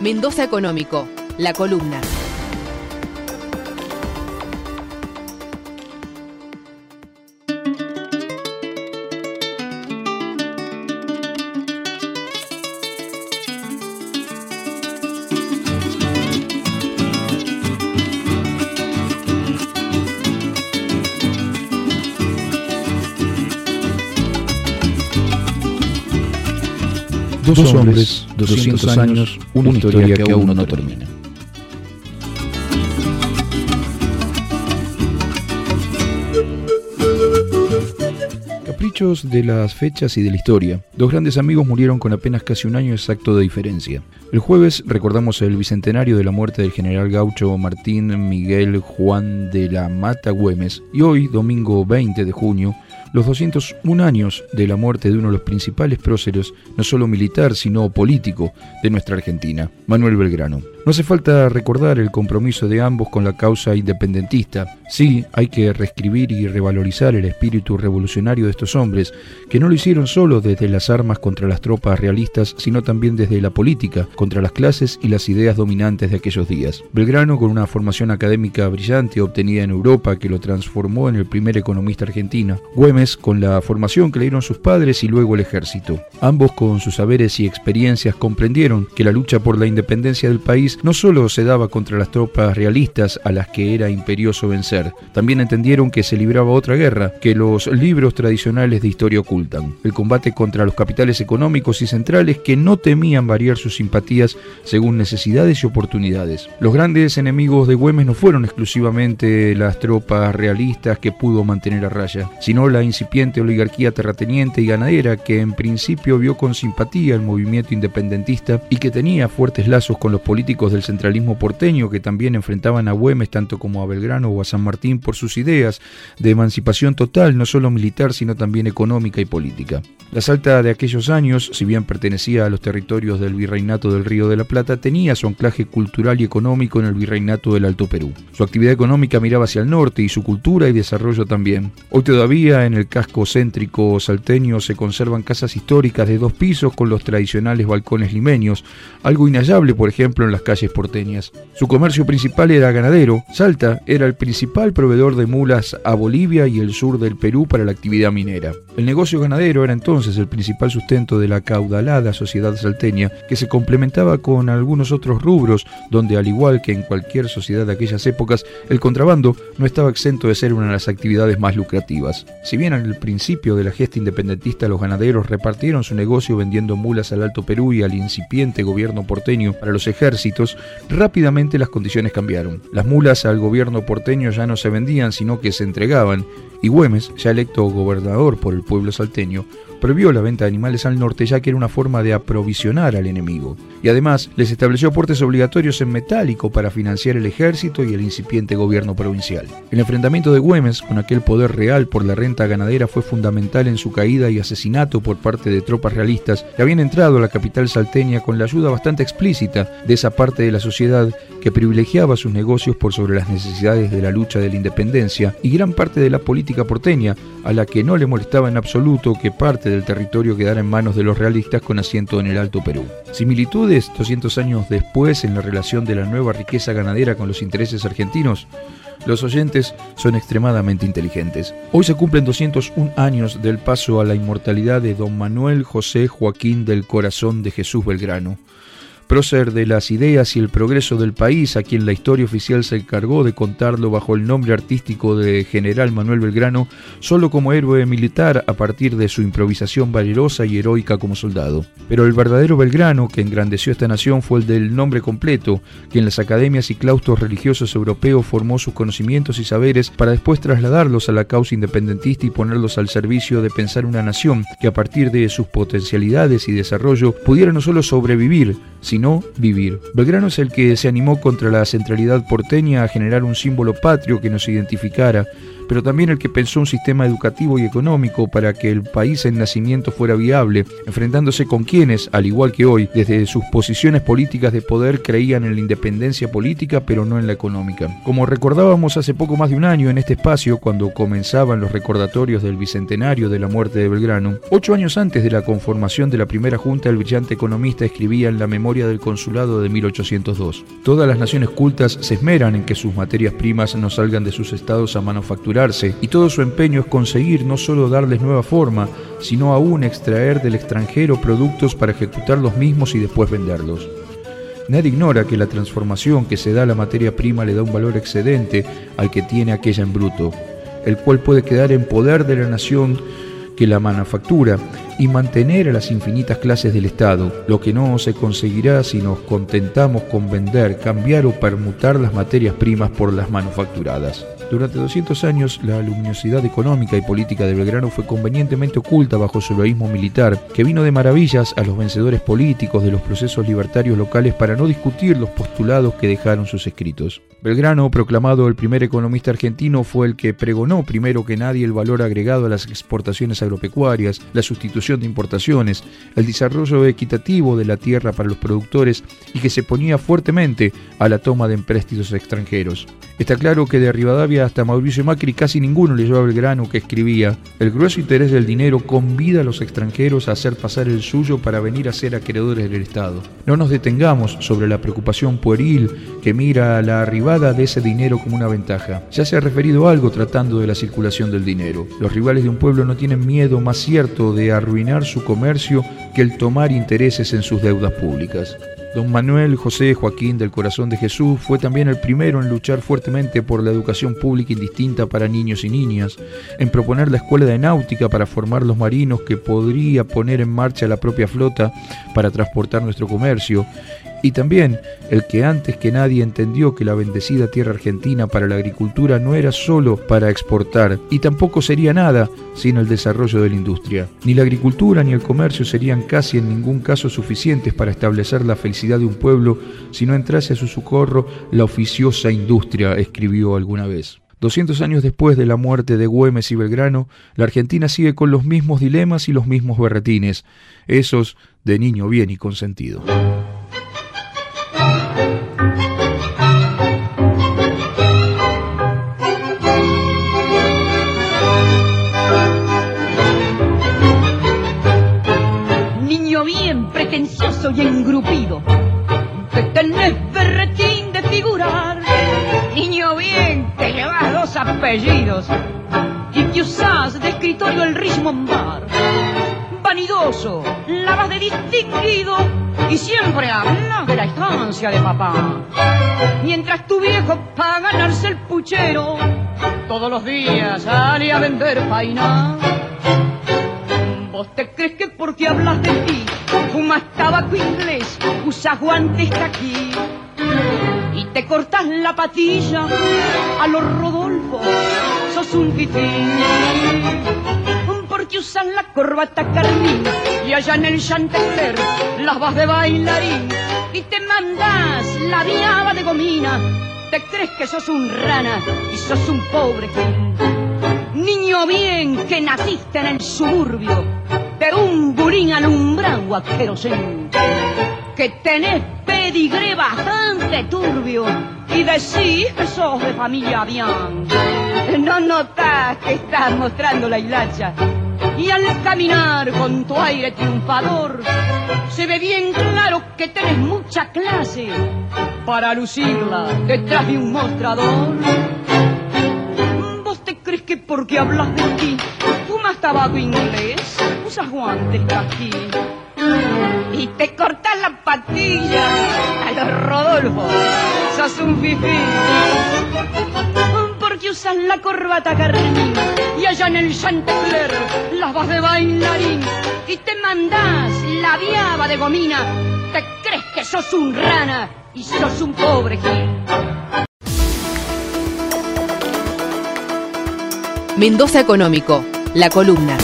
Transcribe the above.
Mendoza Económico, la columna. Dos hombres, 200 años, una historia que aún no termina. Caprichos de las fechas y de la historia. Dos grandes amigos murieron con apenas casi un año exacto de diferencia. El jueves recordamos el bicentenario de la muerte del general gaucho Martín Miguel Juan de la Mata Güemes y hoy, domingo 20 de junio, los 201 años de la muerte de uno de los principales próceres, no solo militar, sino político, de nuestra Argentina, Manuel Belgrano. No hace falta recordar el compromiso de ambos con la causa independentista. Sí, hay que reescribir y revalorizar el espíritu revolucionario de estos hombres, que no lo hicieron solo desde las armas contra las tropas realistas, sino también desde la política, contra las clases y las ideas dominantes de aquellos días. Belgrano, con una formación académica brillante obtenida en Europa que lo transformó en el primer economista argentino. Güemes, con la formación que le dieron sus padres y luego el ejército. Ambos, con sus saberes y experiencias, comprendieron que la lucha por la independencia del país no solo se daba contra las tropas realistas a las que era imperioso vencer, también entendieron que se libraba otra guerra que los libros tradicionales de historia ocultan, el combate contra los capitales económicos y centrales que no temían variar sus simpatías según necesidades y oportunidades. Los grandes enemigos de Güemes no fueron exclusivamente las tropas realistas que pudo mantener a raya, sino la incipiente oligarquía terrateniente y ganadera que en principio vio con simpatía el movimiento independentista y que tenía fuertes lazos con los políticos del centralismo porteño que también enfrentaban a Güemes tanto como a Belgrano o a San Martín por sus ideas de emancipación total, no solo militar, sino también económica y política. La Salta de aquellos años, si bien pertenecía a los territorios del Virreinato del Río de la Plata, tenía su anclaje cultural y económico en el Virreinato del Alto Perú. Su actividad económica miraba hacia el norte y su cultura y desarrollo también. Hoy todavía en el casco céntrico salteño se conservan casas históricas de dos pisos con los tradicionales balcones limeños, algo inhallable por ejemplo en las calles porteñas. Su comercio principal era ganadero. Salta era el principal proveedor de mulas a Bolivia y el sur del Perú para la actividad minera. El negocio ganadero era entonces el principal sustento de la caudalada sociedad salteña, que se complementaba con algunos otros rubros, donde al igual que en cualquier sociedad de aquellas épocas, el contrabando no estaba exento de ser una de las actividades más lucrativas. Si bien al principio de la gesta independentista los ganaderos repartieron su negocio vendiendo mulas al Alto Perú y al incipiente gobierno porteño para los ejércitos, rápidamente las condiciones cambiaron. Las mulas al gobierno porteño ya no se vendían, sino que se entregaban, y Güemes, ya electo gobernador por el pueblo salteño, prohibió la venta de animales al norte ya que era una forma de aprovisionar al enemigo. Y además les estableció aportes obligatorios en metálico para financiar el ejército y el incipiente gobierno provincial. El enfrentamiento de Güemes con aquel poder real por la renta ganadera fue fundamental en su caída y asesinato por parte de tropas realistas que habían entrado a la capital salteña con la ayuda bastante explícita de esa parte de la sociedad que privilegiaba sus negocios por sobre las necesidades de la lucha de la independencia y gran parte de la política porteña a la que no le molestaba en absoluto que parte del territorio quedara en manos de los realistas con asiento en el Alto Perú. Similitudes 200 años después en la relación de la nueva riqueza ganadera con los intereses argentinos. Los oyentes son extremadamente inteligentes. Hoy se cumplen 201 años del paso a la inmortalidad de don Manuel José Joaquín del Corazón de Jesús Belgrano prócer de las ideas y el progreso del país, a quien la historia oficial se encargó de contarlo bajo el nombre artístico de General Manuel Belgrano, solo como héroe militar a partir de su improvisación valerosa y heroica como soldado. Pero el verdadero Belgrano que engrandeció esta nación fue el del nombre completo, que en las academias y claustros religiosos europeos formó sus conocimientos y saberes para después trasladarlos a la causa independentista y ponerlos al servicio de pensar una nación que a partir de sus potencialidades y desarrollo pudiera no solo sobrevivir, sino vivir. Belgrano es el que se animó contra la centralidad porteña a generar un símbolo patrio que nos identificara, pero también el que pensó un sistema educativo y económico para que el país en nacimiento fuera viable, enfrentándose con quienes, al igual que hoy, desde sus posiciones políticas de poder creían en la independencia política pero no en la económica. Como recordábamos hace poco más de un año en este espacio, cuando comenzaban los recordatorios del bicentenario de la muerte de Belgrano, ocho años antes de la conformación de la primera junta, el brillante economista escribía en la memoria del consulado de 1802. Todas las naciones cultas se esmeran en que sus materias primas no salgan de sus estados a manufacturarse, y todo su empeño es conseguir no solo darles nueva forma, sino aún extraer del extranjero productos para ejecutar los mismos y después venderlos. Nadie ignora que la transformación que se da a la materia prima le da un valor excedente al que tiene aquella en bruto, el cual puede quedar en poder de la nación que la manufactura y mantener a las infinitas clases del Estado, lo que no se conseguirá si nos contentamos con vender, cambiar o permutar las materias primas por las manufacturadas. Durante 200 años, la luminosidad económica y política de Belgrano fue convenientemente oculta bajo su heroísmo militar, que vino de maravillas a los vencedores políticos de los procesos libertarios locales para no discutir los postulados que dejaron sus escritos. Belgrano, proclamado el primer economista argentino, fue el que pregonó primero que nadie el valor agregado a las exportaciones agropecuarias, la sustitución de importaciones, el desarrollo equitativo de la tierra para los productores y que se ponía fuertemente a la toma de empréstitos extranjeros. Está claro que de Rivadavia hasta Mauricio Macri casi ninguno leyó a Belgrano que escribía, el grueso interés del dinero convida a los extranjeros a hacer pasar el suyo para venir a ser acreedores del Estado. No nos detengamos sobre la preocupación pueril que mira a la arribada de ese dinero como una ventaja. Ya se ha referido algo tratando de la circulación del dinero. Los rivales de un pueblo no tienen miedo más cierto de arruinar su comercio que el tomar intereses en sus deudas públicas. Don Manuel José Joaquín del Corazón de Jesús fue también el primero en luchar fuertemente por la educación pública indistinta para niños y niñas, en proponer la escuela de náutica para formar los marinos que podría poner en marcha la propia flota para transportar nuestro comercio, y también el que antes que nadie entendió que la bendecida tierra argentina para la agricultura no era solo para exportar, y tampoco sería nada sin el desarrollo de la industria. Ni la agricultura ni el comercio serían casi en ningún caso suficientes para establecer la felicidad de un pueblo si no entrase a su socorro la oficiosa industria, escribió alguna vez. 200 años después de la muerte de Güemes y Belgrano, la Argentina sigue con los mismos dilemas y los mismos berretines, esos de niño bien y consentido. Y engrupido, que tenés berretín de figurar. Niño bien, que llevas dos apellidos y que usás de escritorio el Richmond Vanidoso, la vas de distinguido y siempre hablas de la estancia de papá. Mientras tu viejo para ganarse el puchero, todos los días sale a vender paina. ¿Vos te crees que porque hablas de ti fumas tabaco inglés, usas guantes aquí. Y te cortas la patilla a los Rodolfo, sos un titín. Porque usas la corbata carmín y allá en el chantecer las vas de bailarín. Y te mandas la viaba de gomina. Te crees que sos un rana y sos un pobre Niño bien que naciste en el suburbio de un burín alumbrado a querosén, que tenés pedigré bastante turbio y decís que sos de familia bien. No notas que estás mostrando la hilacha y al caminar con tu aire triunfador se ve bien claro que tenés mucha clase para lucirla detrás de un mostrador. Porque hablas de ti fumas tabaco inglés? usas guantes aquí y te cortas la patilla a los Rodolfo, sos un fifí. Porque usas la corbata carmín y allá en el Chantecler las vas de bailarín y te mandás la viaba de gomina. Te crees que sos un rana y sos un pobre gil. Mendoza Económico, la columna.